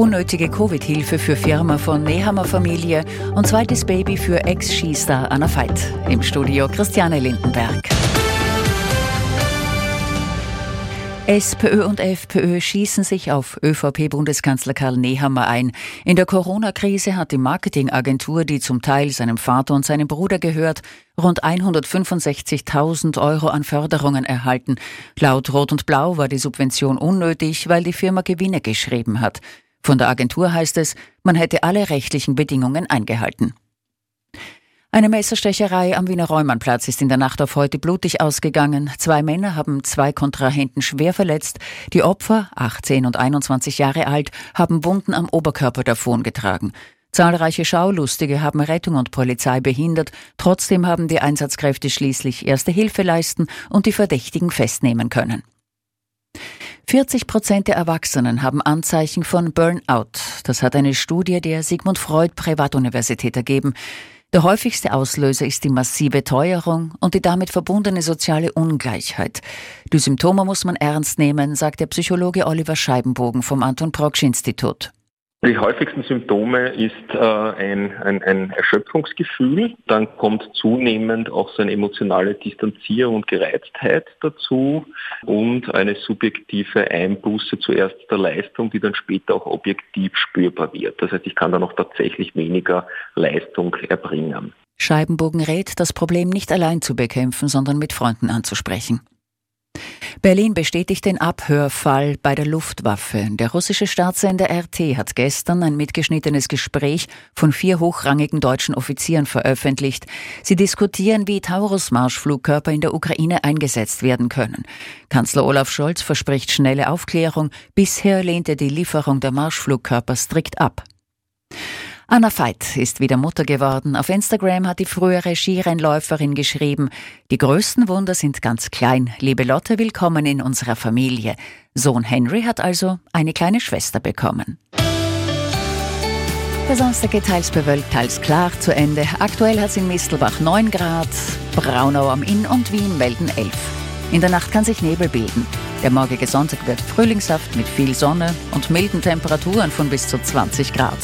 Unnötige Covid-Hilfe für Firma von Nehammer Familie und zweites Baby für Ex-Skistar Anna Veit. Im Studio Christiane Lindenberg. SPÖ und FPÖ schießen sich auf ÖVP-Bundeskanzler Karl Nehammer ein. In der Corona-Krise hat die Marketingagentur, die zum Teil seinem Vater und seinem Bruder gehört, rund 165.000 Euro an Förderungen erhalten. Laut Rot und Blau war die Subvention unnötig, weil die Firma Gewinne geschrieben hat. Von der Agentur heißt es, man hätte alle rechtlichen Bedingungen eingehalten. Eine Messerstecherei am Wiener Räumannplatz ist in der Nacht auf heute blutig ausgegangen. Zwei Männer haben zwei Kontrahenten schwer verletzt. Die Opfer, 18 und 21 Jahre alt, haben Wunden am Oberkörper davongetragen. Zahlreiche Schaulustige haben Rettung und Polizei behindert. Trotzdem haben die Einsatzkräfte schließlich erste Hilfe leisten und die Verdächtigen festnehmen können. 40 Prozent der Erwachsenen haben Anzeichen von Burnout. Das hat eine Studie der Sigmund Freud Privatuniversität ergeben. Der häufigste Auslöser ist die massive Teuerung und die damit verbundene soziale Ungleichheit. Die Symptome muss man ernst nehmen, sagt der Psychologe Oliver Scheibenbogen vom Anton Proksch Institut. Die häufigsten Symptome ist äh, ein, ein, ein Erschöpfungsgefühl, dann kommt zunehmend auch so eine emotionale Distanzierung und Gereiztheit dazu und eine subjektive Einbuße zuerst der Leistung, die dann später auch objektiv spürbar wird. Das heißt, ich kann dann auch tatsächlich weniger Leistung erbringen. Scheibenbogen rät, das Problem nicht allein zu bekämpfen, sondern mit Freunden anzusprechen. Berlin bestätigt den Abhörfall bei der Luftwaffe. Der russische Staatssender RT hat gestern ein mitgeschnittenes Gespräch von vier hochrangigen deutschen Offizieren veröffentlicht. Sie diskutieren, wie Taurus-Marschflugkörper in der Ukraine eingesetzt werden können. Kanzler Olaf Scholz verspricht schnelle Aufklärung. Bisher lehnt er die Lieferung der Marschflugkörper strikt ab. Anna Veit ist wieder Mutter geworden. Auf Instagram hat die frühere Skirennläuferin geschrieben, die größten Wunder sind ganz klein. Liebe Lotte, willkommen in unserer Familie. Sohn Henry hat also eine kleine Schwester bekommen. Der Samstag geht teils bewölkt, teils klar zu Ende. Aktuell hat es in Mistelbach 9 Grad, Braunau am Inn und Wien melden 11. In der Nacht kann sich Nebel bilden. Der morgige Sonntag wird frühlingshaft mit viel Sonne und milden Temperaturen von bis zu 20 Grad.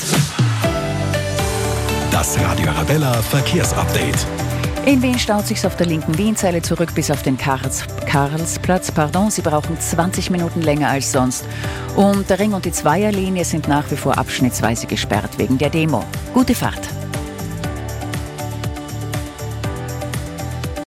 Das Radio Arabella Verkehrsupdate. In Wien staut sich auf der linken Wienzeile zurück bis auf den Karls, Karlsplatz. Pardon, Sie brauchen 20 Minuten länger als sonst. Und der Ring und die Zweierlinie sind nach wie vor abschnittsweise gesperrt wegen der Demo. Gute Fahrt.